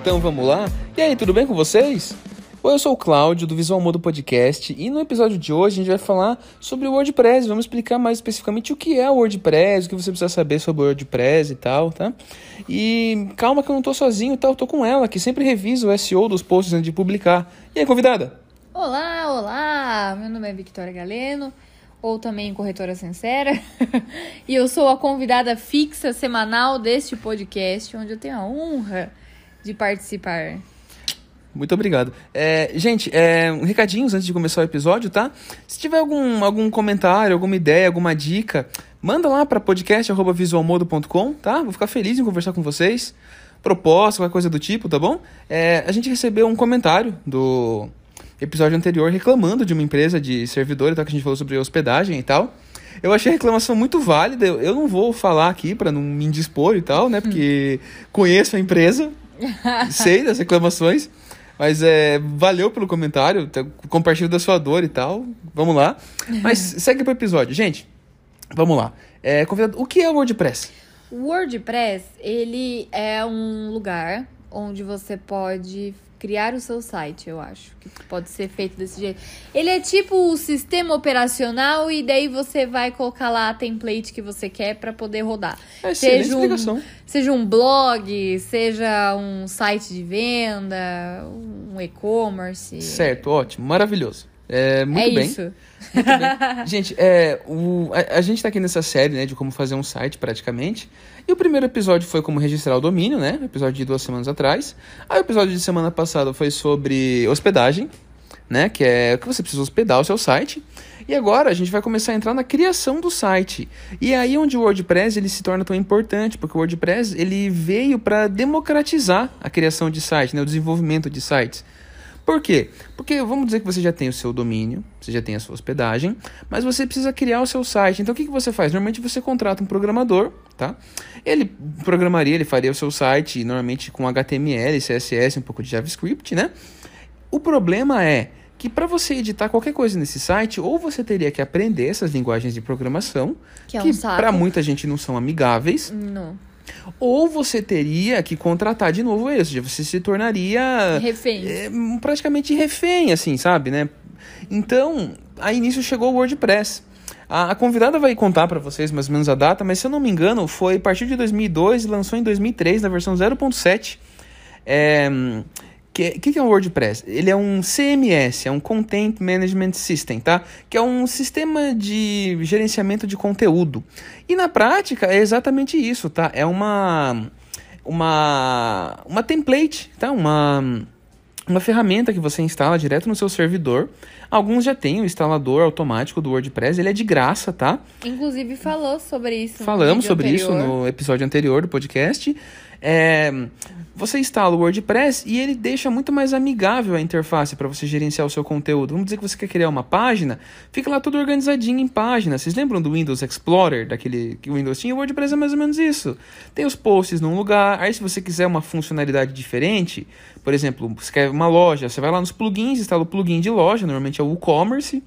Então vamos lá? E aí, tudo bem com vocês? Oi, eu sou o Cláudio do Visual Modo Podcast e no episódio de hoje a gente vai falar sobre o WordPress. Vamos explicar mais especificamente o que é o WordPress, o que você precisa saber sobre o WordPress e tal, tá? E calma que eu não tô sozinho, tá? Eu tô com ela, que sempre revisa o SEO dos posts antes de publicar. E aí, convidada? Olá, olá! Meu nome é Victoria Galeno, ou também corretora sincera, e eu sou a convidada fixa semanal deste podcast, onde eu tenho a honra de participar. Muito obrigado. É, gente, é, um recadinhos antes de começar o episódio, tá? Se tiver algum, algum comentário, alguma ideia, alguma dica, manda lá para podcast.visualmodo.com, tá? Vou ficar feliz em conversar com vocês. Proposta, qualquer coisa do tipo, tá bom? É, a gente recebeu um comentário do episódio anterior reclamando de uma empresa de servidor e tal, que a gente falou sobre hospedagem e tal. Eu achei a reclamação muito válida. Eu não vou falar aqui para não me indispor e tal, né? Porque conheço a empresa, sei das reclamações. Mas é, valeu pelo comentário, tá, compartilho da sua dor e tal. Vamos lá. Mas segue pro episódio. Gente, vamos lá. É, convidado, o que é o WordPress? O WordPress, ele é um lugar onde você pode criar o seu site, eu acho. Que pode ser feito desse jeito. Ele é tipo o sistema operacional e daí você vai colocar lá a template que você quer para poder rodar. É, seja um, seja um blog, seja um site de venda, um e-commerce. Certo, ótimo, maravilhoso. É, muito é bem. isso. Muito bem. gente, é, o, a, a, gente tá aqui nessa série, né, de como fazer um site, praticamente. E o primeiro episódio foi como registrar o domínio, né? Episódio de duas semanas atrás. Aí o episódio de semana passada foi sobre hospedagem, né? Que é o que você precisa hospedar o seu site. E agora a gente vai começar a entrar na criação do site. E é aí onde o WordPress ele se torna tão importante, porque o WordPress ele veio para democratizar a criação de site, né? O desenvolvimento de sites. Por quê? Porque vamos dizer que você já tem o seu domínio, você já tem a sua hospedagem, mas você precisa criar o seu site. Então o que, que você faz? Normalmente você contrata um programador, tá? Ele programaria, ele faria o seu site normalmente com HTML, CSS, um pouco de JavaScript, né? O problema é que para você editar qualquer coisa nesse site, ou você teria que aprender essas linguagens de programação, que, é um que para muita gente não são amigáveis. Não. Ou você teria que contratar de novo ele, ou seja, você se tornaria refém. É, praticamente refém, assim, sabe, né? Então, aí nisso chegou o WordPress. A, a convidada vai contar para vocês mais ou menos a data, mas se eu não me engano, foi a partir de 2002 e lançou em 2003 na versão 0.7. É, que, que é o WordPress? Ele é um CMS, é um Content Management System, tá? Que é um sistema de gerenciamento de conteúdo. E na prática é exatamente isso, tá? É uma uma uma template, tá? Uma uma ferramenta que você instala direto no seu servidor. Alguns já têm o instalador automático do WordPress, ele é de graça, tá? Inclusive falou sobre isso. Falamos sobre anterior. isso no episódio anterior do podcast. É, você instala o WordPress e ele deixa muito mais amigável a interface para você gerenciar o seu conteúdo. Vamos dizer que você quer criar uma página, fica lá tudo organizadinho em páginas. Vocês lembram do Windows Explorer, daquele que o Windows tinha? O WordPress é mais ou menos isso. Tem os posts num lugar, aí se você quiser uma funcionalidade diferente, por exemplo, você quer uma loja, você vai lá nos plugins, instala o plugin de loja, normalmente é o WooCommerce,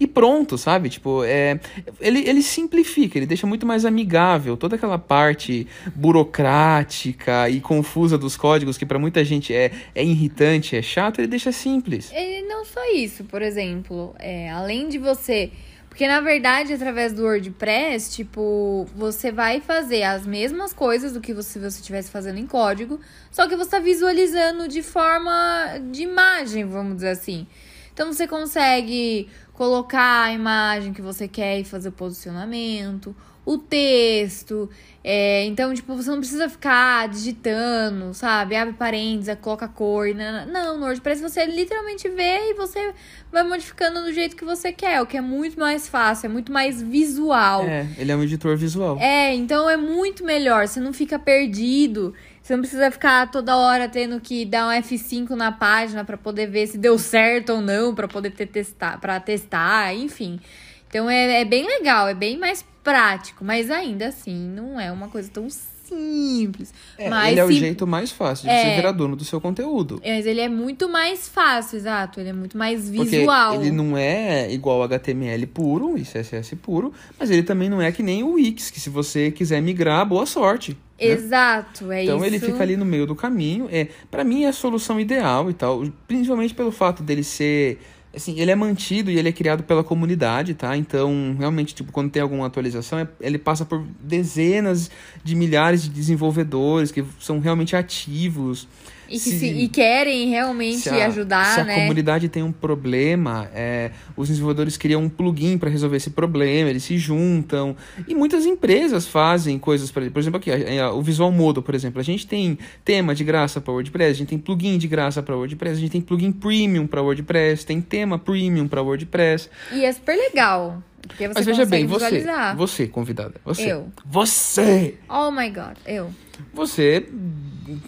e pronto, sabe? Tipo, é, ele, ele simplifica, ele deixa muito mais amigável toda aquela parte burocrática e confusa dos códigos que para muita gente é, é irritante, é chato, ele deixa simples. E não só isso, por exemplo, é, além de você porque, na verdade, através do WordPress, tipo, você vai fazer as mesmas coisas do que se você estivesse fazendo em código, só que você está visualizando de forma de imagem, vamos dizer assim. Então, você consegue colocar a imagem que você quer e fazer o posicionamento, o texto. É, então, tipo, você não precisa ficar digitando, sabe? Abre parênteses, coloca cor. Não, não, no WordPress você literalmente vê e você vai modificando do jeito que você quer, o que é muito mais fácil, é muito mais visual. É, ele é um editor visual. É, então é muito melhor, você não fica perdido. Você não precisa ficar toda hora tendo que dar um F5 na página para poder ver se deu certo ou não, para poder ter testar, para testar, enfim. Então é, é bem legal, é bem mais prático, mas ainda assim não é uma coisa tão simples. É, mas ele é o sim, jeito mais fácil de É. você virar dono do seu conteúdo. mas ele é muito mais fácil, exato. Ele é muito mais Porque visual. ele não é igual HTML puro e CSS puro, mas ele também não é que nem o Wix, que se você quiser migrar, boa sorte. Exato, é então isso. ele fica ali no meio do caminho. É, para mim é a solução ideal e tal, principalmente pelo fato dele ser assim, ele é mantido e ele é criado pela comunidade, tá? Então, realmente, tipo, quando tem alguma atualização, é, ele passa por dezenas de milhares de desenvolvedores que são realmente ativos. E, que se, e querem realmente se a, ajudar, se a né? comunidade tem um problema, é, os desenvolvedores criam um plugin para resolver esse problema, eles se juntam. E muitas empresas fazem coisas para Por exemplo, aqui, a, a, o Visual Modo, por exemplo. A gente tem tema de graça para WordPress, a gente tem plugin de graça para WordPress, a gente tem plugin premium para WordPress, tem tema premium para WordPress. E é super legal. Porque você Mas veja bem, visualizar. você, você, convidada, você. Eu. Você! Oh my god, eu. Você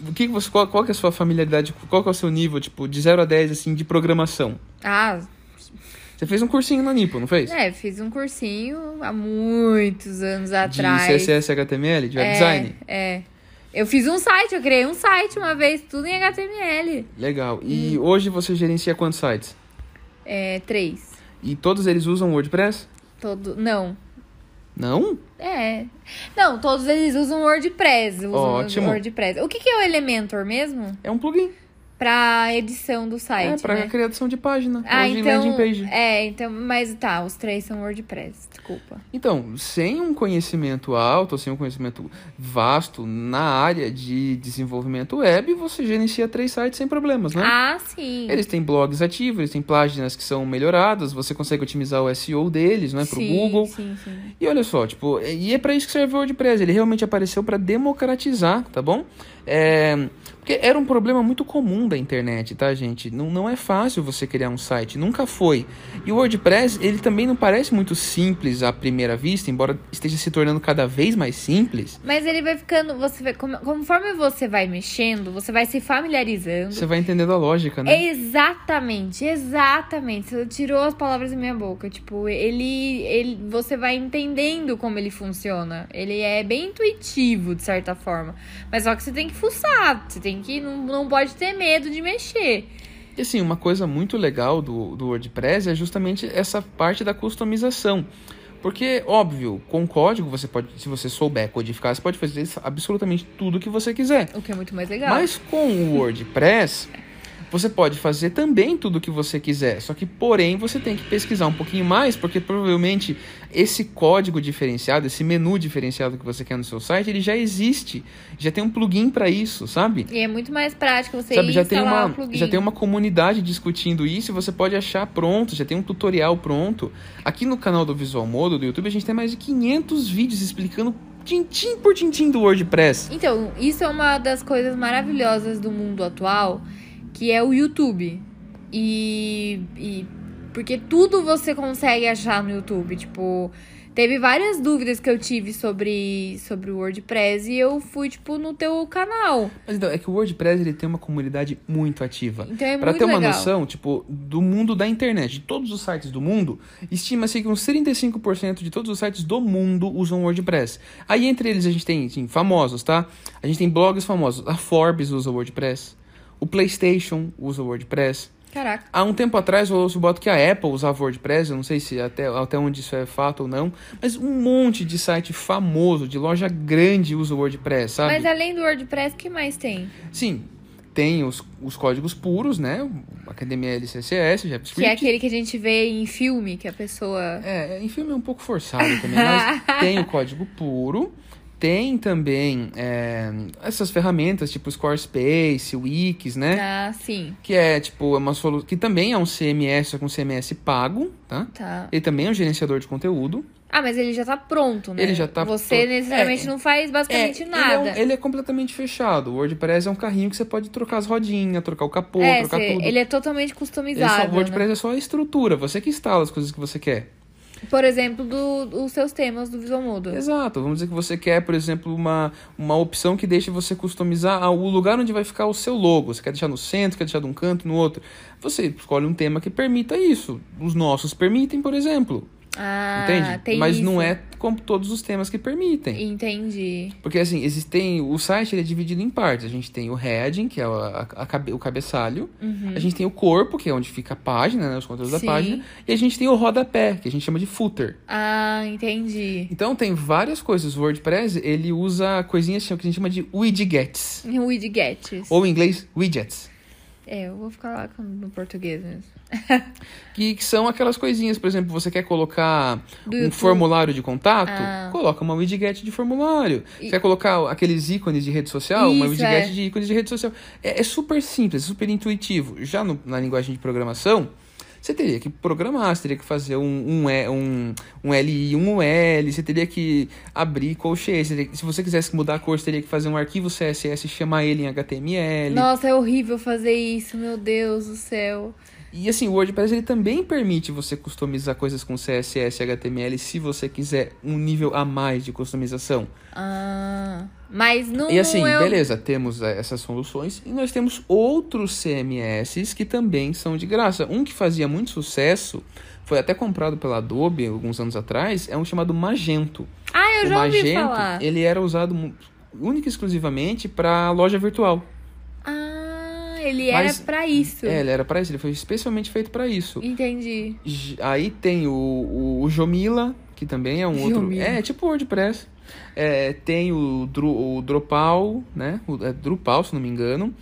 o que você, qual, qual que é a sua familiaridade, qual que é o seu nível, tipo, de 0 a 10, assim, de programação? Ah, Você fez um cursinho na Nipo, não fez? é, fiz um cursinho há muitos anos De atrás. CSS, HTML, de web é, design? É. Eu fiz um site, eu criei um site uma vez, tudo em HTML. Legal. E Hum. hoje você gerencia quantos sites? É, três. E todos eles usam WordPress? Todo. Não. Não? É. Não, todos eles usam WordPress. Usam Ótimo. WordPress. O que, que é o Elementor mesmo? É um plugin. Pra edição do é, site. pra né? criação de página. Ah, então. page. É, então. Mas tá, os três são WordPress, desculpa. Então, sem um conhecimento alto, sem um conhecimento vasto na área de desenvolvimento web, você gerencia três sites sem problemas, né? Ah, sim. Eles têm blogs ativos, eles têm páginas que são melhoradas, você consegue otimizar o SEO deles, né, pro sim, Google. Sim, sim. E olha só, tipo, e é para isso que serve o WordPress. Ele realmente apareceu para democratizar, tá bom? É, porque era um problema muito comum da internet, tá, gente? Não, não é fácil você criar um site, nunca foi. E o WordPress, ele também não parece muito simples à primeira vista, embora esteja se tornando cada vez mais simples. Mas ele vai ficando. Você vai, conforme você vai mexendo, você vai se familiarizando. Você vai entendendo a lógica, né? Exatamente, exatamente. Você tirou as palavras da minha boca. Tipo, ele, ele. Você vai entendendo como ele funciona. Ele é bem intuitivo, de certa forma. Mas só que você tem que fuçar. Você tem que. Não, não pode ter medo de mexer. E assim, uma coisa muito legal do, do WordPress é justamente essa parte da customização. Porque, óbvio, com código você pode, se você souber codificar, você pode fazer absolutamente tudo que você quiser. O que é muito mais legal. Mas com o WordPress, você pode fazer também tudo o que você quiser. Só que, porém, você tem que pesquisar um pouquinho mais, porque provavelmente esse código diferenciado, esse menu diferenciado que você quer no seu site, ele já existe. Já tem um plugin para isso, sabe? E é muito mais prático você Sabe, ir já tem, uma, plugin. já tem uma comunidade discutindo isso e você pode achar pronto, já tem um tutorial pronto. Aqui no canal do Visual Modo do YouTube a gente tem mais de 500 vídeos explicando tintim por tintim do WordPress. Então, isso é uma das coisas maravilhosas do mundo atual, que é o YouTube. E, e porque tudo você consegue achar no YouTube, tipo, teve várias dúvidas que eu tive sobre sobre o WordPress e eu fui tipo no teu canal. Mas então, é que o WordPress ele tem uma comunidade muito ativa. Então é Pra muito ter uma legal. noção, tipo, do mundo da internet, de todos os sites do mundo, estima-se que uns 35% de todos os sites do mundo usam WordPress. Aí entre eles a gente tem, assim, famosos, tá? A gente tem blogs famosos. A Forbes usa WordPress. O PlayStation usa o WordPress. Caraca. Há um tempo atrás eu ouço boto que a Apple usava WordPress, eu não sei se até, até onde isso é fato ou não, mas um monte de site famoso, de loja grande usa o WordPress, sabe? Mas além do WordPress, o que mais tem? Sim, tem os, os códigos puros, né? O HTML, CSS, Que é JavaScript. aquele que a gente vê em filme, que a pessoa. É, em filme é um pouco forçado também, mas tem o código puro. Tem também é, essas ferramentas tipo Squarespace, Wix, né? Ah, sim. Que é tipo é uma solução que também é um CMS, só que um CMS pago, tá? Tá. Ele também é um gerenciador de conteúdo. Ah, mas ele já tá pronto, né? Ele já tá Você necessariamente É, não faz basicamente ele, nada. é um- ele é completamente fechado. O WordPress é um carrinho que você pode trocar as rodinhas, trocar o capô, É, trocar cê- tudo. ele é totalmente Ele customizado. só- o WordPress né? é só a estrutura, você que instala as coisas que você quer. Por exemplo, do, dos seus temas do Visual Modo. Exato, vamos dizer que você quer, por exemplo, uma, uma opção que deixe você customizar o lugar onde vai ficar o seu logo. Você quer deixar no centro, quer deixar de um canto, no outro. Você escolhe um tema que permita isso. Os nossos permitem, por exemplo. Ah, entende? Mas isso. não é como todos os temas que permitem. Entendi. Porque assim, existem. O site ele é dividido em partes. A gente tem o heading, que é o, a- a cabe- o cabeçalho. A gente tem o corpo, que é onde fica a página, né? Os conteúdos Uhum. Sim. da página. E a gente tem o rodapé, que a gente chama de footer. Ah, entendi. Então tem várias coisas. O WordPress ele usa coisinhas que a gente chama de widgets. Widgets. Ou em inglês, widgets. É, eu vou ficar lá com- no português mesmo. Que, que são aquelas coisinhas, por exemplo, você quer colocar Do um YouTube. formulário de contato, Ah. coloca uma widget de formulário. E- Quer colocar aqueles ícones de rede social, uma Isso, widget é. de ícones de rede social. É, é super simples, é super intuitivo. Já no- na linguagem de programação, você teria que programar, você teria que fazer um, um, um, um LI, um UL, você teria que abrir que- Se você quisesse mudar a cor, você teria que fazer um arquivo CSS e chamar ele em HTML. Nossa, é horrível fazer isso, meu Deus do céu. E assim, o WordPress ele também permite você customizar coisas com CSS e HTML se você quiser um nível a mais de customização. Ah, mas não E assim, eu... beleza, temos eh, essas soluções e nós temos outros CMS que também são de graça. Um que fazia muito sucesso, foi até comprado pela Adobe alguns anos atrás, é um chamado Magento. Ah, eu o já ouvi Magento, falar. ele era usado única e exclusivamente para loja virtual. Ele Mas- era pra isso. É, ele era para isso, ele foi especialmente feito para isso. Entendi. Aí tem o, o, o Jomila, que também é um outro. Jomila. É, tipo WordPress. É, tem o, Dru, o Drupal, né? O, é Drupal, se não me engano.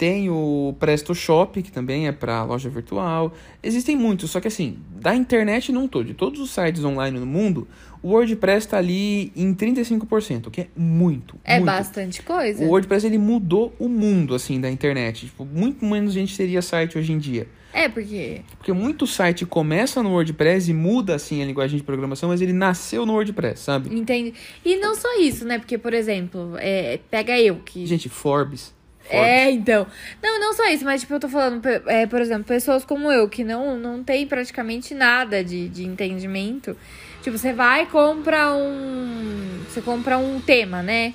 Tem o PrestoShop, que também é para loja virtual. Existem muitos, só que assim, da internet num todo, de todos os sites online no mundo, o WordPress está ali em 35%, o que é muito. É muito. bastante coisa. O WordPress ele mudou o mundo assim da internet. Tipo, muito menos gente teria site hoje em dia. É, porque. Porque muito site começa no WordPress e muda assim a linguagem de programação, mas ele nasceu no WordPress, sabe? Entende? E não só isso, né? Porque, por exemplo, é, pega eu que. Gente, Forbes. Forbes. É, então. Não, não só isso, mas tipo, eu tô falando, é, por exemplo, pessoas como eu, que não, não tem praticamente nada de, de entendimento. Tipo, você vai e compra um. Você compra um tema, né?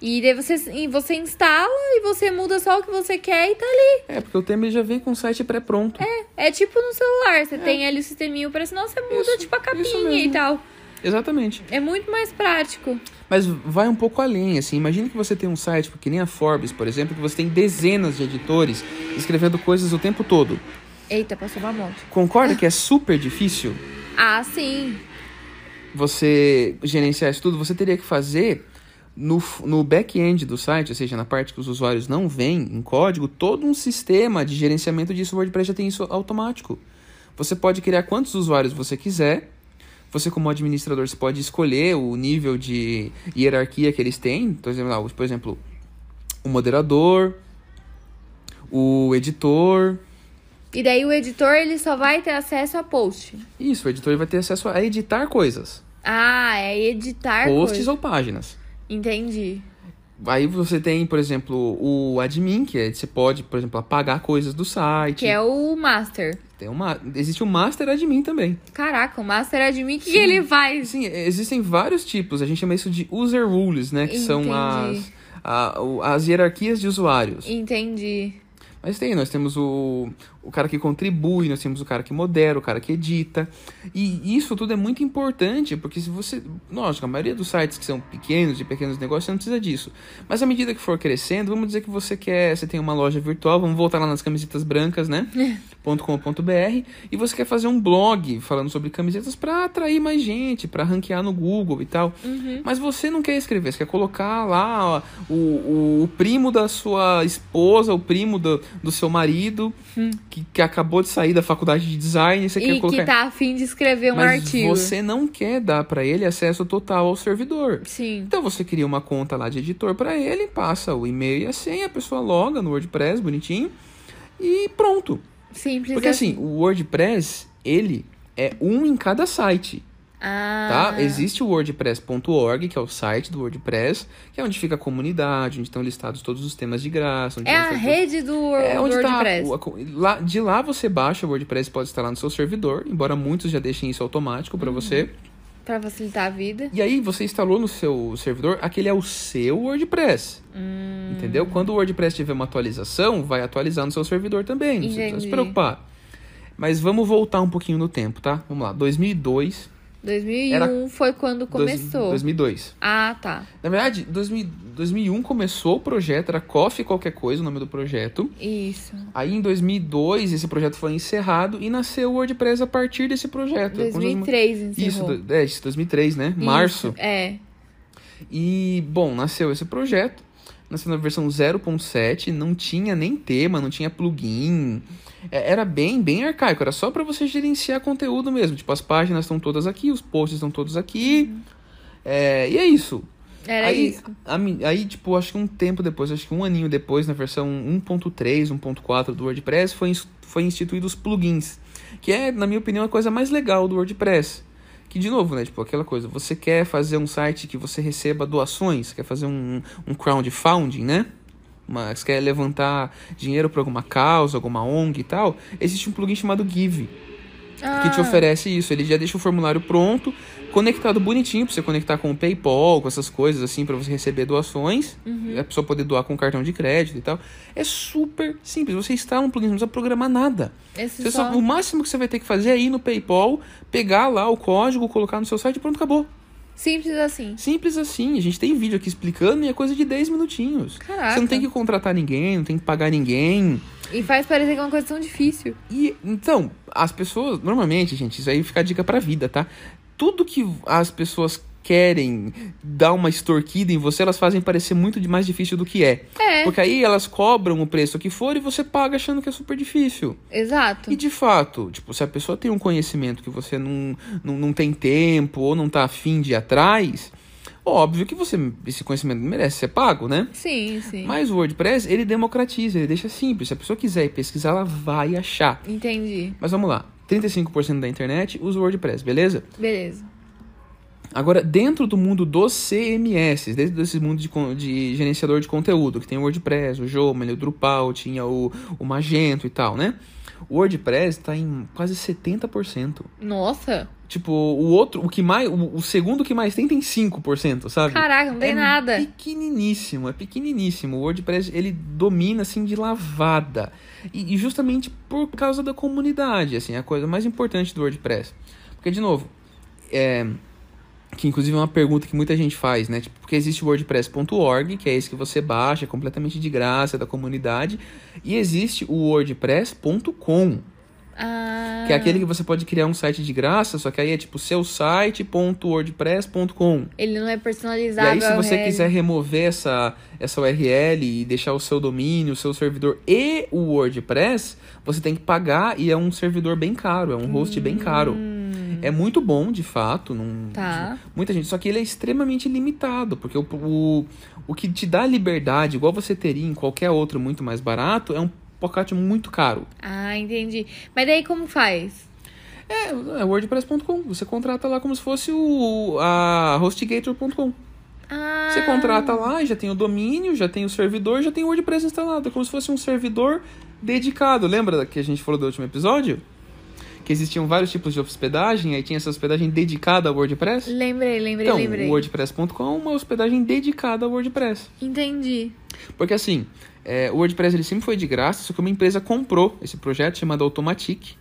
E daí você, e você instala e você muda só o que você quer e tá ali. É, porque o tema já vem com o site pré-pronto. É tipo no celular, você tem ali o sisteminho pra senão você muda, É. Isso, tipo, a capinha e tal. Exatamente. É muito mais prático. Mas vai um pouco além, assim. Imagina que você tem um site, que nem a Forbes, por exemplo, que você tem dezenas de editores escrevendo coisas o tempo todo. Eita, passou uma moto. Concorda que é super difícil Ah, sim. você gerenciar isso tudo? Você teria que fazer no, no back-end do site, ou seja, na parte que os usuários não veem em código, todo um sistema de gerenciamento disso. O WordPress já tem isso automático. Você pode criar quantos usuários você quiser. Você, como administrador, você pode escolher o nível de hierarquia que eles têm. Por exemplo, lá, por exemplo o moderador, o editor. E daí o editor, ele só vai ter acesso a post. Isso, o editor vai ter acesso a editar coisas. Ah, é editar posts coisas. ou páginas. Entendi. Aí você tem, por exemplo, o admin, que é, você pode, por exemplo, apagar coisas do site. Que é o master. Tem uma, existe o master admin também. Caraca, o master admin, que Sim. ele faz? Sim, existem vários tipos. A gente chama isso de user rules, né? Que são Entendi. as, a- as hierarquias de usuários. Entendi. Mas tem, nós temos o, o cara que contribui, nós temos o cara que modera, o cara que edita. E isso tudo é muito importante, porque se você. Lógico, a maioria dos sites que são pequenos, de pequenos negócios, você não precisa disso. Mas à medida que for crescendo, vamos dizer que você quer. Você tem uma loja virtual, vamos voltar lá nas camisetas brancas, né? .com.br e você quer fazer um blog falando sobre camisetas para atrair mais gente, para ranquear no Google e tal. Mas você não quer escrever, você quer colocar lá ó, o, o, o primo da sua esposa, o primo do, do seu marido, que, que acabou de sair da faculdade de design, e você quer E colocar. que tá afim de escrever um Mas artigo. você não quer dar para ele acesso total ao servidor. Sim. Então você cria uma conta lá de editor para ele, passa o e-mail e a senha, a pessoa loga no WordPress bonitinho e pronto. Simples Porque assim, o WordPress, ele é um em cada site, Ah. tá? Existe o wordpress.org, que é o site do WordPress, que é onde fica a comunidade, onde estão listados todos os temas de graça. É a rede do, É do onde tá WordPress. co- lá, de lá você baixa o WordPress, pode instalar no seu servidor, embora muitos já deixem isso automático Uhum. para você. Pra facilitar a vida. E aí você instalou no seu servidor, aquele é o seu WordPress. Hum. Entendeu? Quando o WordPress tiver uma atualização, vai atualizar no seu servidor também. Não precisa se Entendi. preocupar. Mas vamos voltar um pouquinho no tempo, tá? Vamos lá. 2002, 2001 Era foi quando começou. 2002. Ah, tá. Na verdade, 2000, 2001 começou o projeto, era Coffee Qualquer Coisa o nome do projeto. Isso. Aí em 2002 esse projeto foi encerrado e nasceu o WordPress a partir desse projeto. 2003 encerrou. Isso, é, isso, 2003, né? Março. Isso, É. E, bom, nasceu esse projeto. Nasceu na versão 0.7, não tinha nem tema, não tinha plugin. É, Era bem, bem arcaico, era só para você gerenciar conteúdo mesmo. Tipo, as páginas estão todas aqui, os posts estão todos aqui. É, e é isso. Era aí, isso. a aí, tipo, acho que um tempo depois, acho que um aninho depois, na versão 1.3, 1.4 do WordPress, foi, foi instituído os plugins. Que é, na minha opinião, a coisa mais legal do WordPress. Que, de novo, né? Tipo, aquela coisa, você quer fazer um site que você receba doações, quer fazer um, um crowdfunding, né? Você quer levantar dinheiro para alguma causa, alguma ONG e tal. Existe um plugin chamado Give que te Ah, oferece isso. Ele já deixa o formulário pronto, conectado bonitinho pra você conectar com o PayPal, com essas coisas assim, pra você receber doações. Uhum. A pessoa poder doar com cartão de crédito e tal. É super simples. Você instala um plugin, não precisa programar nada. Só... só- o máximo que você vai ter que fazer é ir no PayPal, pegar lá o código, colocar no seu site e pronto, acabou. Simples assim. Simples assim. A gente tem vídeo aqui explicando e é coisa de 10 minutinhos. Caraca. Você não tem que contratar ninguém, não tem que pagar ninguém. E faz parecer que é uma coisa tão difícil. E então, as pessoas, normalmente, gente, isso aí fica a dica pra vida, tá? Tudo que as pessoas querem dar uma extorquida em você, elas fazem parecer muito mais difícil do que é. É, Porque aí elas cobram o preço que for e você paga achando que é super difícil. exato. E de fato, tipo, se a pessoa tem um conhecimento que você não, não, não tem tempo ou não tá afim de ir atrás, óbvio que você esse conhecimento merece ser pago, né? Sim, sim. Mas o WordPress, ele democratiza, ele deixa simples. Se a pessoa quiser ir pesquisar, ela vai achar. Entendi. Mas vamos lá. 35% da internet usa o WordPress, beleza? Beleza. Agora, dentro do mundo dos CMS, dentro desse mundo de, de gerenciador de conteúdo, que tem o WordPress, o Joomla, o Drupal, tinha o, o Magento e tal, né? O WordPress tá em quase 70%. Nossa. Tipo, o outro, o que mais, o, o segundo que mais tem tem 5%, sabe? Caraca, não tem é nada. pequeniníssimo, é pequeniníssimo. O WordPress, ele domina, assim, de lavada. E, e justamente por causa da comunidade, assim, é a coisa mais importante do WordPress. Porque, de novo, é... Que inclusive é uma pergunta que muita gente faz, né? Tipo, porque existe o WordPress.org, que é esse que você baixa, é completamente de graça, é da comunidade. E existe o WordPress.com, Ah. que é aquele que você pode criar um site de graça, só que aí é tipo seu site.wordpress.com. Ele não é E personalizável. aí, se você URL. quiser remover essa, essa URL e deixar o seu domínio, o seu servidor e o WordPress, você tem que pagar e é um servidor bem caro, é um host bem caro. É muito bom, de fato. Não, Hum. Tá. Muita gente, só que ele é extremamente limitado, porque o, o, o que te dá liberdade, igual você teria em qualquer outro muito mais barato, é um pacote muito caro. Ah, entendi. Mas daí como faz? É, é wordpress.com. Você contrata lá como se fosse o a hostgator.com. Ah. Você contrata lá, já tem o domínio, já tem o servidor, já tem o WordPress instalado. É como se fosse um servidor dedicado. Lembra que a gente falou do último episódio? Que existiam vários tipos de hospedagem, aí tinha essa hospedagem dedicada ao WordPress? Lembrei, lembrei, Então, lembrei. o WordPress.com é uma hospedagem dedicada ao WordPress. Entendi. Porque assim, é, o WordPress ele sempre foi de graça, só que uma empresa comprou esse projeto chamado Automatic.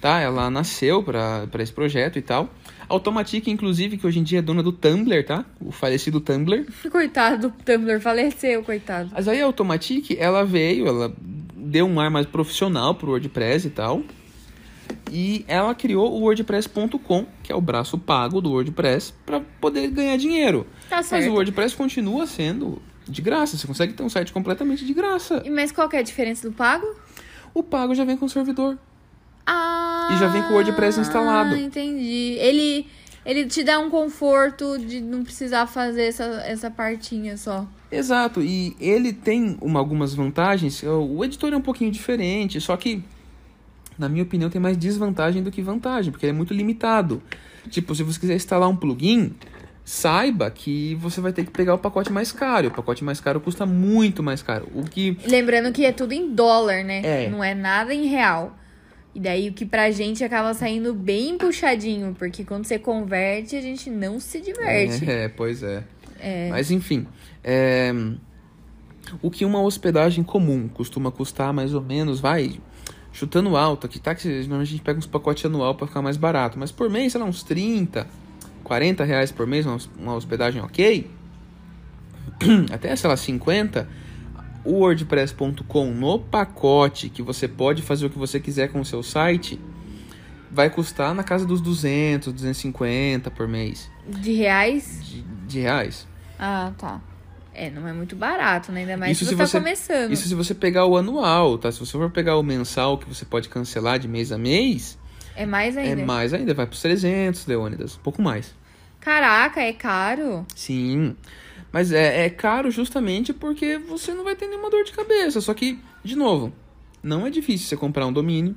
Tá? Ela nasceu para esse projeto e tal. Automatic, inclusive, que hoje em dia é dona do Tumblr, tá? O falecido Tumblr. Coitado do Tumblr, faleceu, coitado. Mas aí a Automatic, ela veio, ela deu um ar mais profissional pro WordPress e tal. E ela criou o WordPress.com, que é o braço pago do WordPress, para poder ganhar dinheiro. Tá Mas certo. o WordPress continua sendo de graça. Você consegue ter um site completamente de graça. E Mas qual que é a diferença do pago? O pago já vem com o servidor. Ah. E já vem com o WordPress instalado. Ah, entendi. Ele, ele te dá um conforto de não precisar fazer essa, essa partinha só. Exato. E ele tem uma, algumas vantagens. O editor é um pouquinho diferente, só que, na minha opinião, tem mais desvantagem do que vantagem, porque ele é muito limitado. Tipo, se você quiser instalar um plugin, saiba que você vai ter que pegar o pacote mais caro. O pacote mais caro custa muito mais caro. O que Lembrando que é tudo em dólar, né? É. Não é nada em real. E daí o que pra gente acaba saindo bem puxadinho, porque quando você converte, a gente não se diverte. É, pois é. É. Mas enfim, é, o que uma hospedagem comum costuma custar mais ou menos, vai chutando alto aqui, tá? Que normalmente a gente pega uns pacotes anual para ficar mais barato, mas por mês, sei lá, uns 30, 40 reais por mês, uma hos- uma hospedagem ok, até, sei lá, 50, o WordPress.com no pacote que você pode fazer o que você quiser com o seu site, vai custar na casa dos 200, 250 por mês De reais? de, de reais. Ah, tá. É, não é muito barato, né? Ainda mais Isso se você tá começando. Isso se você pegar o anual, tá? Se você for pegar o mensal que você pode cancelar de mês a mês, É mais ainda. é mais ainda, vai pros 300, Leônidas, um pouco mais. Caraca, é caro? Sim, mas é, é caro justamente porque você não vai ter nenhuma dor de cabeça. Só que, de novo, não é difícil você comprar um domínio.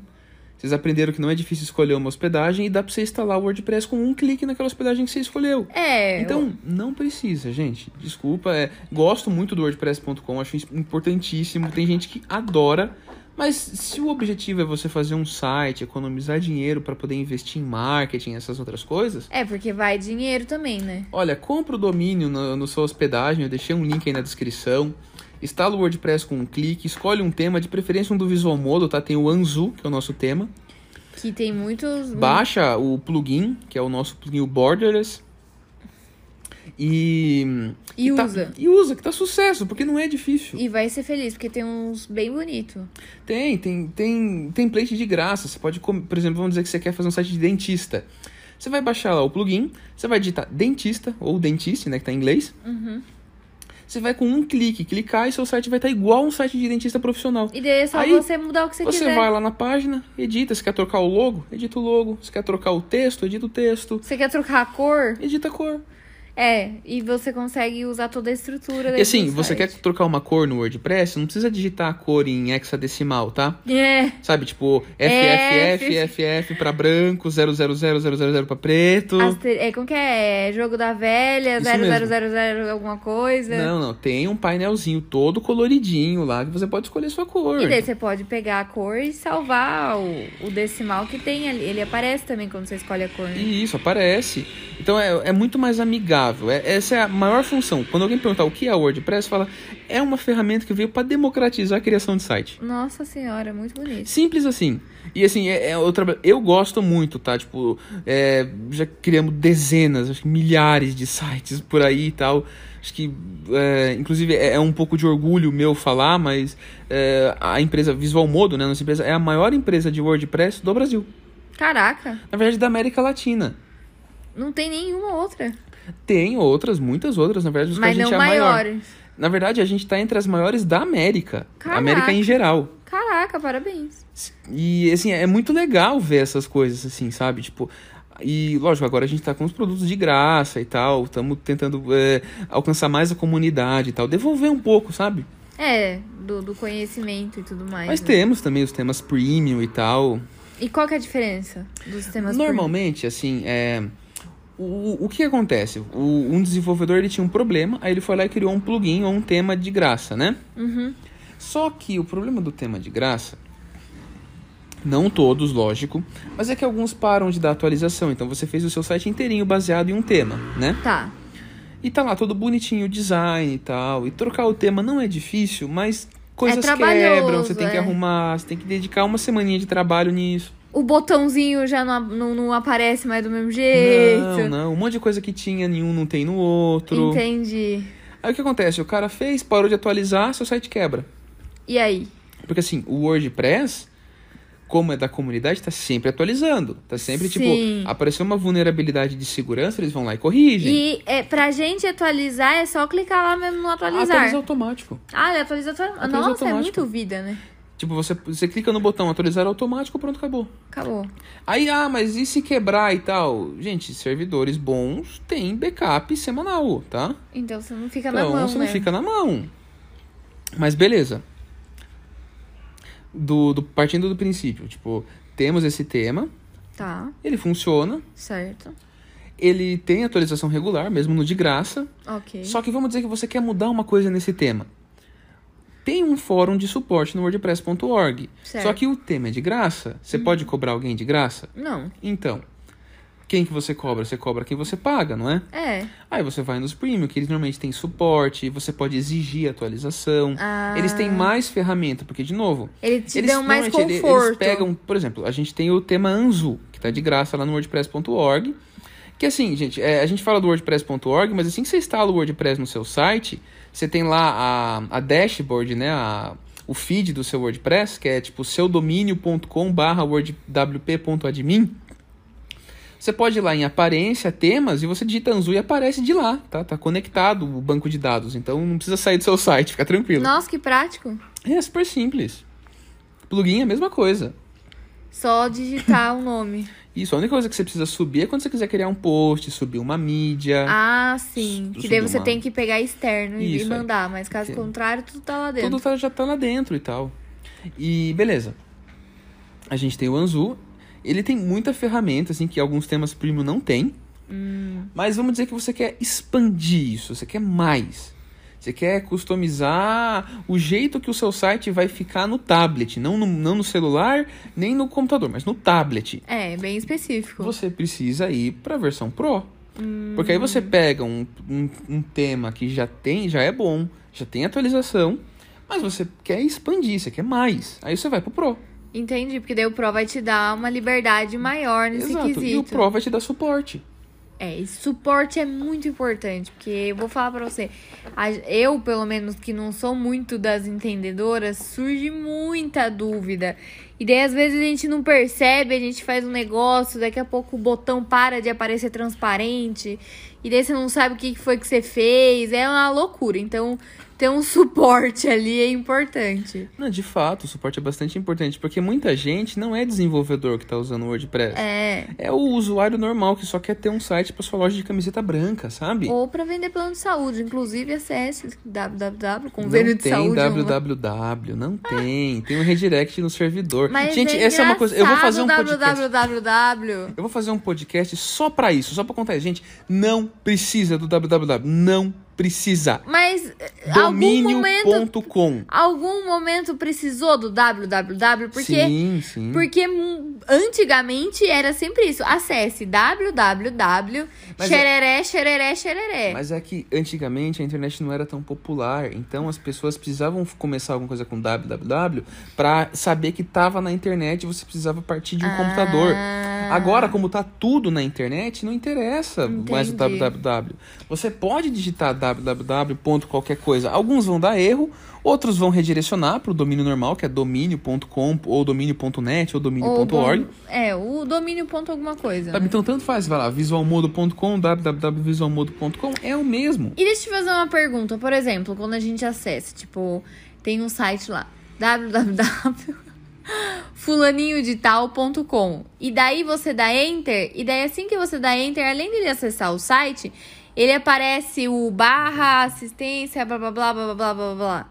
Vocês aprenderam que não é difícil escolher uma hospedagem e dá pra você instalar o WordPress com um clique naquela hospedagem que você escolheu. É. Então, não precisa, gente. Desculpa, é, gosto muito do WordPress.com, acho importantíssimo. Tem gente que adora, mas se o objetivo é você fazer um site, economizar dinheiro para poder investir em marketing, essas outras coisas, É, porque vai dinheiro também, né? olha, compra o domínio no sua hospedagem, eu deixei um link aí na descrição. Instala o WordPress com um clique, escolhe um tema, de preferência um do Visual Modo, tá? Tem o Anzu, que é o nosso tema. Que tem muitos. Baixa o plugin, que é o nosso plugin o Borderless. E. E tá- usa. e usa, que tá sucesso, porque não é difícil. E vai ser feliz, porque tem uns bem bonitos. Tem, tem, tem template de graça. Você pode, por exemplo, vamos dizer que você quer fazer um site de dentista. Você vai baixar lá o plugin, você vai digitar dentista, ou dentiste, né, que tá em inglês. Uhum. Você vai com um clique, clicar e seu site vai estar igual um site de dentista profissional. E daí é só Aí, você mudar o que você, Você quiser. vai lá na página, edita. Se quer trocar o logo, edita o logo. Se quer trocar o texto, edita o texto. Você quer trocar a cor? Edita a cor. É, e você consegue usar toda a estrutura E assim, você quer trocar uma cor no WordPress, não precisa digitar a cor em hexadecimal, tá? É, Sabe, tipo, F. FFF pra branco, 000000 pra preto. aster... é, como que é? Jogo da velha, Isso 0000 alguma coisa. Não, não, tem um painelzinho todo coloridinho lá que você pode escolher sua cor. E daí você pode pegar a cor e salvar o, o decimal que tem ali. Ele aparece também quando você escolhe a cor. né? Isso, aparece. Então é, é muito mais amigável. É- essa é a maior função. Quando alguém perguntar o que é o WordPress, fala, é uma ferramenta que veio para democratizar a criação de site. Nossa senhora, muito bonito. Simples assim. E assim, é, é eu, traba- eu gosto muito, tá? Tipo, é, já criamos dezenas, acho que milhares de sites por aí e tal. Acho que, é, inclusive, é, é um pouco de orgulho meu falar, mas é, a empresa Visual Modo, né? Nossa empresa é a maior empresa de WordPress do Brasil. Caraca, Na verdade, da América Latina. não tem nenhuma outra. Tem outras, muitas outras, na verdade, os que a Mas gente não é a maior. maiores. Na verdade, a gente tá entre as maiores da América. Caraca. América em geral. Caraca, parabéns. E, assim, é muito legal ver essas coisas, assim, sabe? Tipo, e, lógico, agora a gente tá com os produtos de graça e tal. Estamos tentando é, alcançar mais a comunidade e tal. Devolver um pouco, sabe? É, do, do conhecimento e tudo mais. Mas né? temos também os temas premium e tal. E qual que é a diferença dos temas Normalmente, assim, é... O, o que acontece? O, um desenvolvedor ele tinha um problema, aí ele foi lá e criou um plugin ou um tema de graça, né? Uhum. Só que o problema do tema de graça, não todos, lógico, mas é que alguns param de dar atualização. Então você fez o seu site inteirinho baseado em um tema, né? Tá. E tá lá todo bonitinho o design e tal. E trocar o tema não é difícil, mas coisas trabalhoso, quebram, você tem que é. arrumar, você tem que dedicar uma semaninha de trabalho nisso. O botãozinho já não, não, não aparece mais do mesmo jeito. Não, não, um monte de coisa que tinha, nenhum não tem no outro. Entendi. Aí o que acontece? O cara fez, parou de atualizar, seu site quebra. E aí? Porque assim, o WordPress, como é da comunidade, tá sempre atualizando. Tá sempre, Sim. tipo, apareceu uma vulnerabilidade de segurança, eles vão lá e corrigem. E é, pra gente atualizar é só clicar lá mesmo no atualizar. Atualiza automático. Ah, ele atualiza automático. Atualiza Nossa, é automático. muito vida, né? Tipo, você, você clica no botão atualizar automático, pronto, acabou. Acabou. Aí, ah, mas e se quebrar e tal? Gente, servidores bons têm backup semanal, tá? Então você não fica na Então, mão, você né? não fica na mão. Mas beleza. Do, do- partindo do princípio, tipo, temos esse tema, Tá, ele funciona, certo. ele tem atualização regular, mesmo no de graça. Ok. Só que vamos dizer que você quer mudar uma coisa nesse tema. Tem um fórum de suporte no wordpress.org. Só que o tema é de graça. Você pode cobrar alguém de graça? Não. Então, quem que você cobra? Você cobra quem você paga, não é? É. Aí você vai nos premium, que eles normalmente têm suporte, você pode exigir atualização. Ah. Eles têm mais ferramenta, porque, de novo, Ele te eles, deu mais conforto. Eles pegam, por exemplo, a gente tem o tema Anzu, que tá de graça lá no wordpress.org, Que assim, gente, é, a gente fala do WordPress.org, mas assim que você instala o WordPress no seu site, você tem lá a, a dashboard, né? A, o feed do seu WordPress, que é tipo seudomínio.com barra wp.admin. Você pode ir lá em aparência, temas, e você digita Anzu e aparece de lá, tá? Tá conectado o banco de dados, então não precisa sair do seu site, fica tranquilo. Nossa, que prático. É super simples. Plugin é a mesma coisa. Só digitar o nome. Isso, a única coisa que você precisa subir é quando você quiser criar um post, subir uma mídia. Ah, sim. Que daí você uma... tem que pegar externo Isso, e mandar, mas caso contrário, tudo tá lá dentro. Tudo tá- já tá lá dentro e tal. E beleza. A gente tem o Anzu. Ele tem muita ferramenta, assim, que alguns temas premium não tem. Mas vamos dizer que você quer expandir isso, você quer mais. Você quer customizar o jeito que o seu site vai ficar no tablet, não no, não no celular, nem no computador, mas no tablet. É, bem específico. Você precisa ir para a versão Pro. Porque aí você pega um, um, um tema que já tem, já é bom, já tem atualização, mas você quer expandir, você quer mais. Aí você vai pro Pro. Entendi, porque daí o Pro vai te dar uma liberdade maior nesse Exato. quesito. E o Pro vai te dar suporte. É, esse suporte é muito importante, porque eu vou falar pra você, eu, pelo menos, que não sou muito das entendedoras, surge muita dúvida. E daí, às vezes, a gente não percebe, a gente faz um negócio, daqui a pouco o botão para de aparecer transparente, e daí você não sabe o que foi que você fez, é uma loucura. Então, ter um suporte ali é importante. Não, de fato, o suporte é bastante importante, porque muita gente não é desenvolvedor que está usando o WordPress. É. É o usuário normal que só quer ter um site para sua loja de camiseta branca, sabe? Ou pra vender plano de saúde, inclusive acesse www, convênio não de tem saúde. www, não tem. Tem um redirect no servidor. Mas gente, é essa é uma coisa. Eu vou fazer um www. Eu vou fazer um podcast só pra isso, só pra contar. Gente, não precisa do www. Não precisa. Mas eh, algum Domínio.com. algum momento precisou do www, porque Sim, sim. porque antigamente era sempre isso. Acesse www Mas xereré, xereré, xereré. Mas é que antigamente a internet não era tão popular, então as pessoas precisavam começar alguma coisa com www pra saber que tava na internet e você precisava partir de um computador. Ah. Agora, como tá tudo na internet, não interessa mais o Entendi. www. Você pode digitar www. Ponto qualquer coisa. Alguns vão dar erro, outros vão redirecionar para o domínio normal, que é domínio.com, ou domínio.net, ou domínio.org. dom- É, o domínio ponto alguma coisa. Né? Então, tanto faz, vai lá, visualmodo.com, www.visualmodo.com, é o mesmo. E deixa eu te fazer uma pergunta. Por exemplo, quando a gente acessa, tipo, tem um site lá, www.fulaninhodetal.com. E daí você dá enter, e daí assim que você dá enter, além de acessar o site, ele aparece o barra assistência, blá blá blá blá blá blá blá.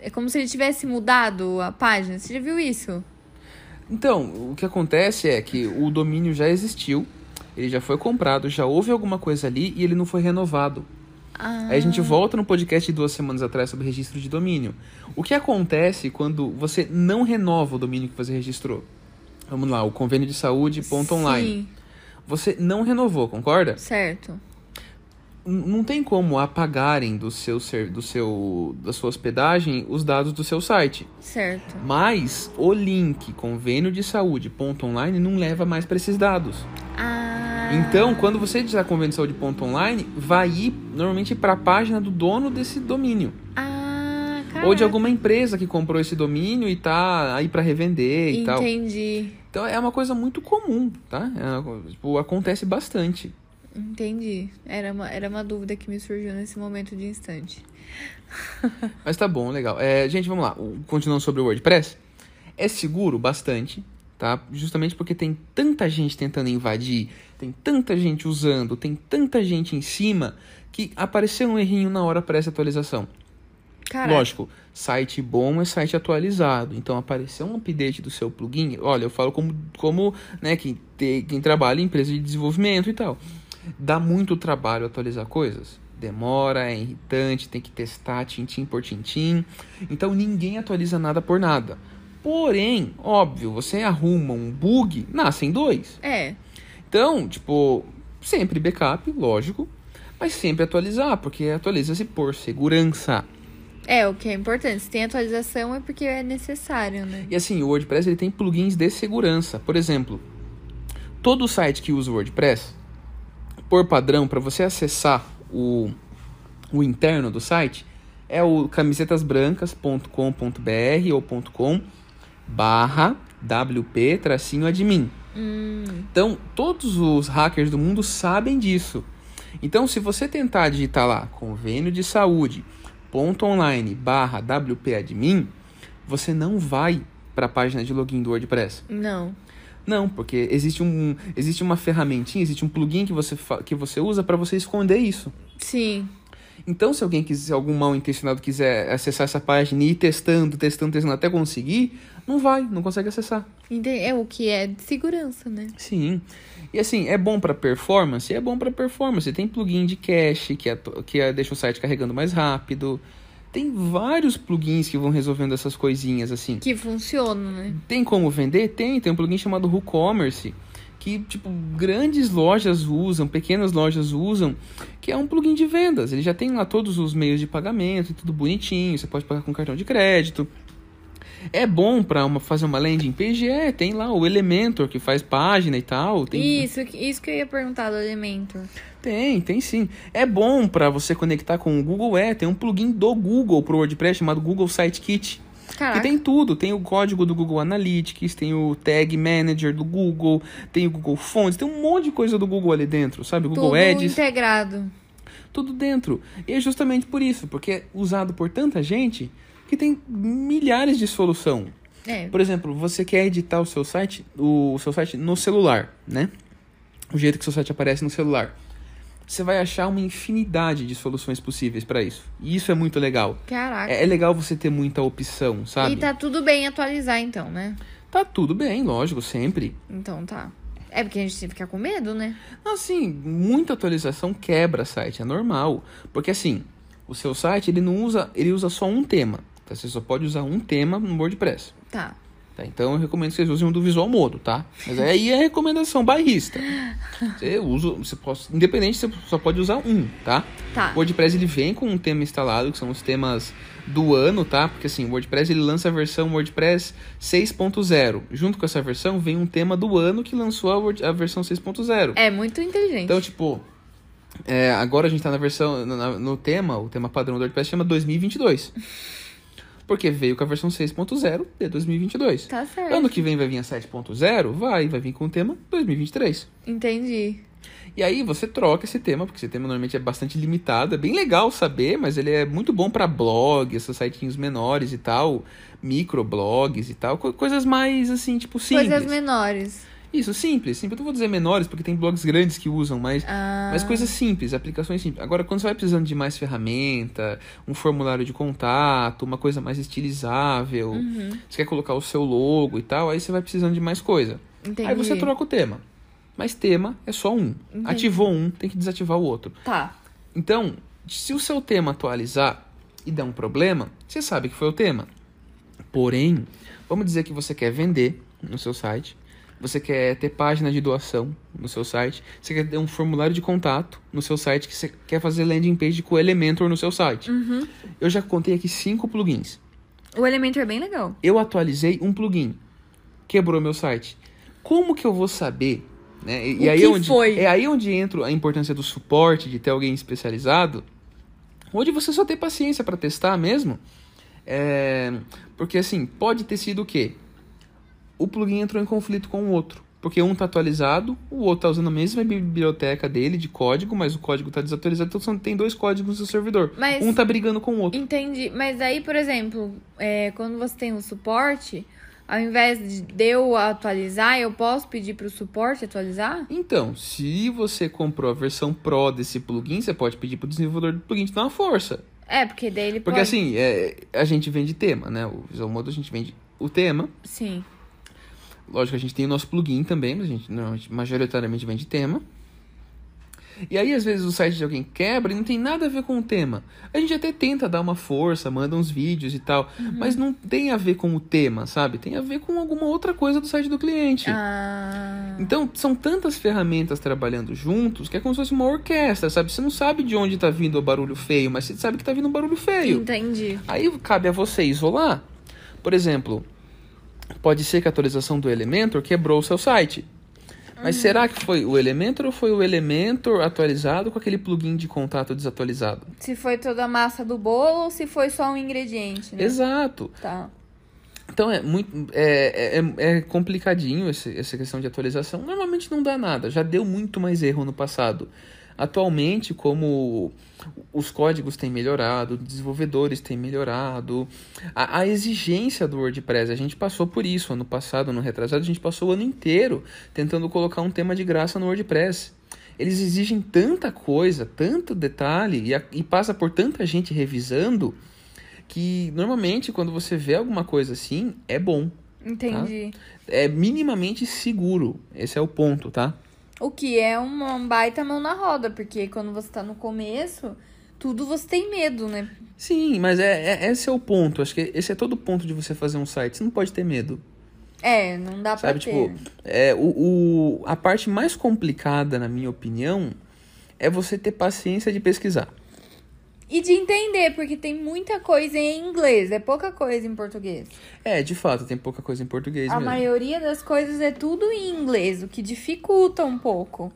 É como se ele tivesse mudado a página. Você já viu isso? Então, o que acontece é que o domínio já existiu, ele já foi comprado, já houve alguma coisa ali e ele não foi renovado. Ah. Aí a gente volta no podcast de duas semanas atrás sobre registro de domínio. O que acontece quando você não renova o domínio que você registrou? Vamos lá, o convênio de saúde ponto online. Você não renovou, concorda? Certo. Não tem como apagarem do seu ser, do seu da sua hospedagem os dados do seu site. Certo. Mas o link convênio de saúde ponto online não leva mais para esses dados. Ah. Então, quando você digitar convênio de saúde ponto online, vai ir normalmente para a página do dono desse domínio. Ah, Ou de caraca. alguma empresa que comprou esse domínio e tá aí para revender e tal. Entendi. Então é uma coisa muito comum, tá? É tipo, acontece bastante. Entendi. Era uma, era uma dúvida que me surgiu nesse momento de instante. Mas tá bom, legal. É, gente, vamos lá. Continuando sobre o WordPress. É seguro bastante, tá? Justamente porque tem tanta gente tentando invadir, tem tanta gente usando, tem tanta gente em cima que apareceu um errinho na hora para essa atualização. Caraca. Lógico, site bom é site atualizado. Então, apareceu um update do seu plugin. Olha, eu falo como, como né, quem, te- quem trabalha em empresa de desenvolvimento e tal. Dá muito trabalho atualizar coisas. Demora, é irritante, tem que testar tintim por tintim. Então, ninguém atualiza nada por nada. Porém, óbvio, você arruma um bug, nascem dois. É. Então, tipo, sempre backup, lógico. Mas sempre atualizar, porque atualiza-se por segurança. É, o que é importante. Se tem atualização é porque é necessário, né? E assim, o WordPress ele tem plugins de segurança. Por exemplo, todo site que usa o WordPress por padrão, para você acessar o, o interno do site, é o camisetasbrancas.com.br ou .com barra wp-admin. Hum, Então, todos os hackers do mundo sabem disso. Então, se você tentar digitar lá convênio de saúde ponto online barra wp-admin, você não vai para a página de login do WordPress. não. Não, porque existe, um, existe uma ferramentinha, existe um plugin que você, que você usa para você esconder isso. Sim. Então, se alguém quiser, algum mal intencionado quiser acessar essa página e ir testando, testando, testando até conseguir, não vai, não consegue acessar. É o que é de segurança, né? Sim. E assim, é bom para performance? É bom para performance. Tem plugin de cache que, atu- que é- deixa o site carregando mais rápido. Tem vários plugins que vão resolvendo essas coisinhas assim. Que funciona, né? Tem como vender? Tem. Tem um plugin chamado WooCommerce que tipo grandes lojas usam, pequenas lojas usam, que é um plugin de vendas. Ele já tem lá todos os meios de pagamento, tudo bonitinho. Você pode pagar com cartão de crédito. É bom para uma, fazer uma landing page? É, tem lá o Elementor que faz página e tal. Tem, Isso, isso que eu ia perguntar do Elementor. tem, tem sim. É bom para você conectar com o Google. É, tem um plugin do Google pro WordPress chamado Google Site Kit. Que Caraca. tem tudo, tem o código do Google Analytics, tem o Tag Manager do Google, tem o Google Fonts, tem um monte de coisa do Google ali dentro, sabe? O Google Tudo Ads, integrado. tudo dentro. E é justamente por isso, porque é usado por tanta gente que tem milhares de solução. É. Por exemplo, você quer editar o seu site, o seu site no celular, né? O jeito que o seu site aparece no celular. Você vai achar uma infinidade de soluções possíveis para isso. E isso é muito legal. Caraca. É, é legal você ter muita opção, sabe? E tá tudo bem atualizar, então, né? Tá tudo bem, lógico, sempre. Então tá. É porque a gente ficar com medo, né? Assim, muita atualização quebra site, é normal. Porque assim, o seu site ele não usa, ele usa só um tema. Tá? Você só pode usar um tema no WordPress. Tá. Tá? Então eu recomendo que vocês usem um do Visual Modo, tá? Mas aí é recomendação bairrista. Você usa, você pode, independente, você só pode usar um, tá? Tá. O WordPress ele vem com um tema instalado, que são os temas do ano, tá? Porque assim, o WordPress ele lança a versão WordPress 6.0. Junto com essa versão vem um tema do ano que lançou a, Word- a versão 6.0. É muito inteligente. Então, tipo, é, agora a gente tá na versão, na- no tema, o tema padrão do WordPress chama 2022. Porque veio com a versão 6.0 de 2022. Tá certo. Ano que vem vai vir a 7.0? Vai, vai vir com o tema 2023. Entendi. E aí você troca esse tema, porque esse tema normalmente é bastante limitado. É bem legal saber, mas ele é muito bom pra blog, esses sitinhos menores e tal, microblogs e tal, co- coisas mais assim, tipo simples. Coisas menores. Isso, simples, simples. Eu não vou dizer menores, porque tem blogs grandes que usam, mas Ah, mas coisas simples, aplicações simples. Agora, quando você vai precisando de mais ferramenta, um formulário de contato, uma coisa mais estilizável, Uhum. você quer colocar o seu logo e tal, aí você vai precisando de mais coisa. entendi. Aí você troca o tema. Mas tema é só um. Entendi. Ativou um, tem que desativar o outro. Tá. Então, se o seu tema atualizar e der um problema, você sabe que foi o tema. Porém, vamos dizer que você quer vender no seu site, você quer ter página de doação no seu site, você quer ter um formulário de contato no seu site, que você quer fazer landing page com o Elementor no seu site. Uhum. Eu já contei aqui cinco plugins. O Elementor é bem legal. Eu atualizei um plugin, quebrou meu site. Como que eu vou saber? Né? E, O aí que onde, foi? É aí onde entra a importância do suporte, de ter alguém especializado, onde você só tem paciência para testar mesmo. É, porque assim, pode ter sido o quê? O plugin entrou em conflito com o outro. Porque um tá atualizado, o outro tá usando a mesma biblioteca dele de código, mas o código tá desatualizado, então só tem dois códigos no servidor. Mas- Um tá brigando com o outro. Entendi. Mas aí, por exemplo, é, quando você tem o suporte, ao invés de eu atualizar, eu posso pedir pro suporte atualizar? Então, se você comprou a versão Pro desse plugin, você pode pedir pro desenvolvedor do plugin te dar uma força. É, porque daí ele Porque pode... assim, é, a gente vende tema, né? O Visual Mode a gente vende o tema. Sim. Lógico, a gente tem o nosso plugin também, mas a gente normalmente, majoritariamente vende tema. E aí, às vezes, o site de alguém quebra e não tem nada a ver com o tema. A gente até tenta dar uma força, manda uns vídeos e tal, mas não tem a ver com o tema, sabe? Tem a ver com alguma outra coisa do site do cliente. Ah... Então, são tantas ferramentas trabalhando juntos que é como se fosse uma orquestra, sabe? Você não sabe de onde tá vindo o barulho feio, mas você sabe que tá vindo um barulho feio. Entendi. Aí cabe a você isolar. Por exemplo, pode ser que a atualização do Elementor quebrou o seu site. Mas será que foi o Elementor ou foi o Elementor atualizado com aquele plugin de contato desatualizado? Se foi toda a massa do bolo ou se foi só um ingrediente, né? Exato. Tá. Então é muito é, é, é complicadinho esse, essa questão de atualização. Normalmente não dá nada. Já deu muito mais erro no passado. Atualmente, como os códigos têm melhorado, os desenvolvedores têm melhorado, a, a, exigência do WordPress, a gente passou por isso ano passado, no retrasado, a gente passou o ano inteiro tentando colocar um tema de graça no WordPress. Eles exigem tanta coisa, tanto detalhe, e, a, e passa por tanta gente revisando, que normalmente quando você vê alguma coisa assim, é bom. Entendi. Tá? É minimamente seguro. Esse é o ponto, tá? O que é uma baita mão na roda, porque quando você tá no começo, tudo você tem medo, né? Sim, mas é, é esse é o ponto. Acho que esse é todo o ponto de você fazer um site. Você não pode ter medo. É, não dá Sabe, pra tipo, é, o, o, a parte mais complicada, na minha opinião, é você ter paciência de pesquisar. E de entender, porque tem muita coisa em inglês, é pouca coisa em português. É, de fato, tem pouca coisa em português A mesmo. maioria das coisas é tudo em inglês, o que dificulta um pouco.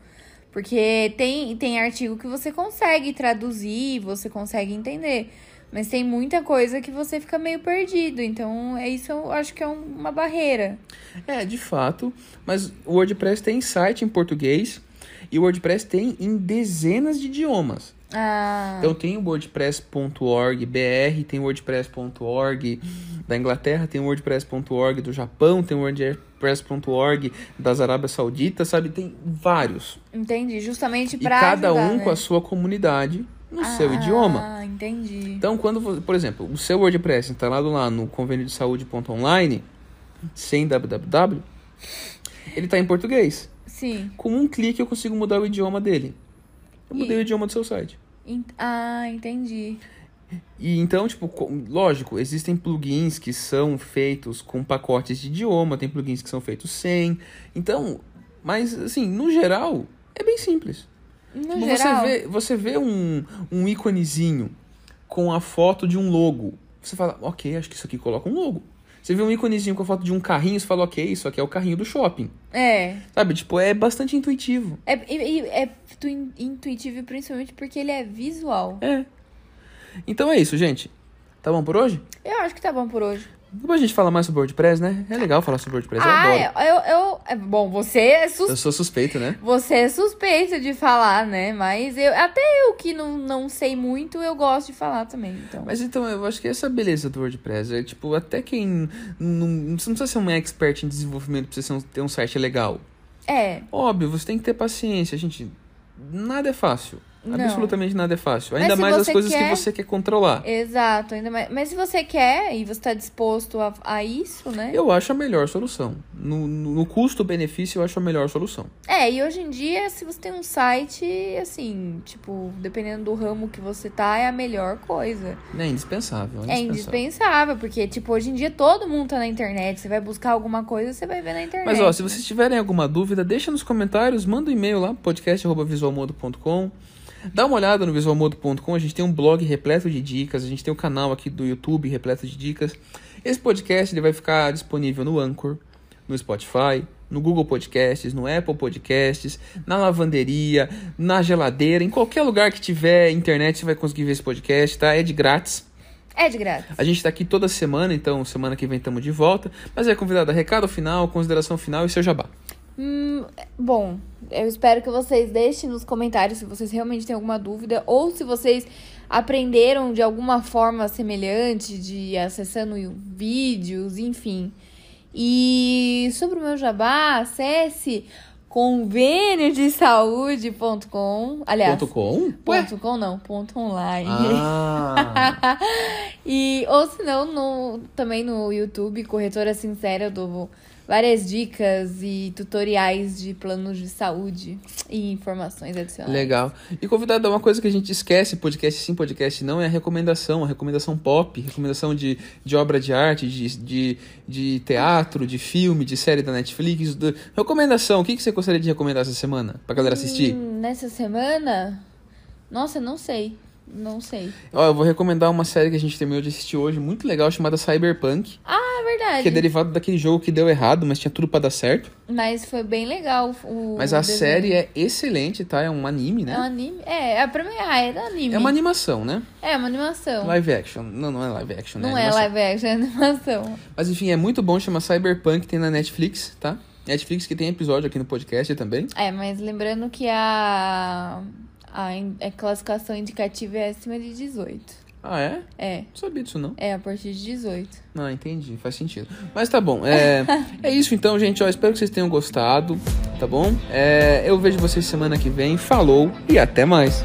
Porque tem, tem artigo que você consegue traduzir, você consegue entender. Mas tem muita coisa que você fica meio perdido. Então, é isso eu acho que é uma barreira. É, de fato. Mas o WordPress tem site em português e o WordPress tem em dezenas de idiomas. Ah. Então tem o wordpress.org BR, tem o wordpress.org da Inglaterra, tem o wordpress.org do Japão, tem o wordpress.org das Arábias Sauditas, sabe? Tem vários. Entendi, justamente pra cada ajudar, um né? com a sua comunidade no seu idioma. Ah, entendi. Então, quando, por exemplo, o seu WordPress instalado lá no convênio de saúde.online, sem www, ele está em português. Sim. Com um clique eu consigo mudar o idioma dele. Eu mudei E- o idioma do seu site. Ent- Ah, entendi. E então, tipo, co- lógico, existem plugins que são feitos com pacotes de idioma, tem plugins que são feitos sem. Então, mas assim, no geral, é bem simples. No Tipo, geral, Você vê, você vê um, um íconezinho com a foto de um logo. Você fala, ok, acho que isso aqui coloca um logo. Você vê um íconezinho com a foto de um carrinho, você fala, ok, isso aqui é o carrinho do shopping. é. Sabe, tipo, é bastante intuitivo. É, é tu- intuitivo principalmente porque ele é visual. É. Então é isso, gente. Tá bom por hoje? Eu acho que tá bom por hoje. Depois a gente fala mais sobre WordPress, né? É legal falar sobre WordPress, eu ah, adoro. eu, eu, é, Bom, você é, sus, Eu sou suspeito, né? você é suspeito de falar, né? Mas eu, até eu que não, não sei muito, eu gosto de falar também. Então. Mas então, eu acho que essa é a beleza do WordPress. É tipo, até quem. Não, você não precisa ser um expert em desenvolvimento pra você ter um site legal. É. Óbvio, você tem que ter paciência, gente. Nada é fácil. Não. Absolutamente nada é fácil. Ainda mais as coisas quer- que você quer controlar. Exato, ainda mais. Mas se você quer e você tá disposto a, a isso, né? Eu acho a melhor solução. No, no, no custo-benefício, eu acho a melhor solução. É, e hoje em dia, se você tem um site, assim, tipo, dependendo do ramo que você tá, é a melhor coisa. É indispensável. É indispensável, porque, tipo, hoje em dia todo mundo tá na internet. Você vai buscar alguma coisa, você vai ver na internet. Mas ó, se vocês tiverem alguma dúvida, deixa nos comentários, manda um e-mail lá, podcast.visualmodo.com. Dá uma olhada no visualmodo.com, a gente tem um blog repleto de dicas, a gente tem um canal aqui do YouTube repleto de dicas. Esse podcast ele vai ficar disponível no Anchor, no Spotify, no Google Podcasts, no Apple Podcasts, na lavanderia, na geladeira, em qualquer lugar que tiver internet você vai conseguir ver esse podcast, tá? É de grátis. É de grátis. A gente tá aqui toda semana, então semana que vem estamos de volta. Mas é convidado a recado final, consideração final e seu jabá. Hum, bom, eu espero que vocês deixem nos comentários se vocês realmente têm alguma dúvida ou se vocês aprenderam de alguma forma semelhante, de acessando vídeos, enfim. E sobre o meu jabá, acesse convênio de saúde.com. Aliás, Ponto com? Ponto com não, ponto online. Ah, E, ou se não, no, também no YouTube, Corretora Sincera, eu dou várias dicas e tutoriais de planos de saúde e informações adicionais. legal. E convidado, uma coisa que a gente esquece, podcast sim, podcast não, é a recomendação, a recomendação pop, recomendação de, de obra de arte, de, de, de teatro, de filme, de série da Netflix. do- Recomendação, o que, que você gostaria de recomendar essa semana pra galera assistir? Hum, nessa semana? Nossa, não sei. Não sei. Ó, eu vou recomendar uma série que a gente terminou de assistir hoje, muito legal, chamada Cyberpunk. Ah, verdade. Que é derivado daquele jogo que deu errado, mas tinha tudo pra dar certo. Mas foi bem legal o. Mas a desenho. série é excelente, tá? É um anime, É um né? anime? É, a primeira ah, é da anime. É uma animação, né? É uma animação. Live action. Não, não é live action, né? Não é Animação. live action, é animação. Mas enfim, é muito bom, chama Cyberpunk, tem na Netflix, tá? Netflix que tem episódio aqui no podcast também. É, mas lembrando que a, a, a classificação indicativa é acima de 18. Ah, é? É, Não sabia disso, não. é a partir de 18. Ah, entendi, faz sentido. Mas tá bom, é, é isso então, gente. Ó, espero que vocês tenham gostado, tá bom? É, eu vejo vocês semana que vem. Falou e até mais.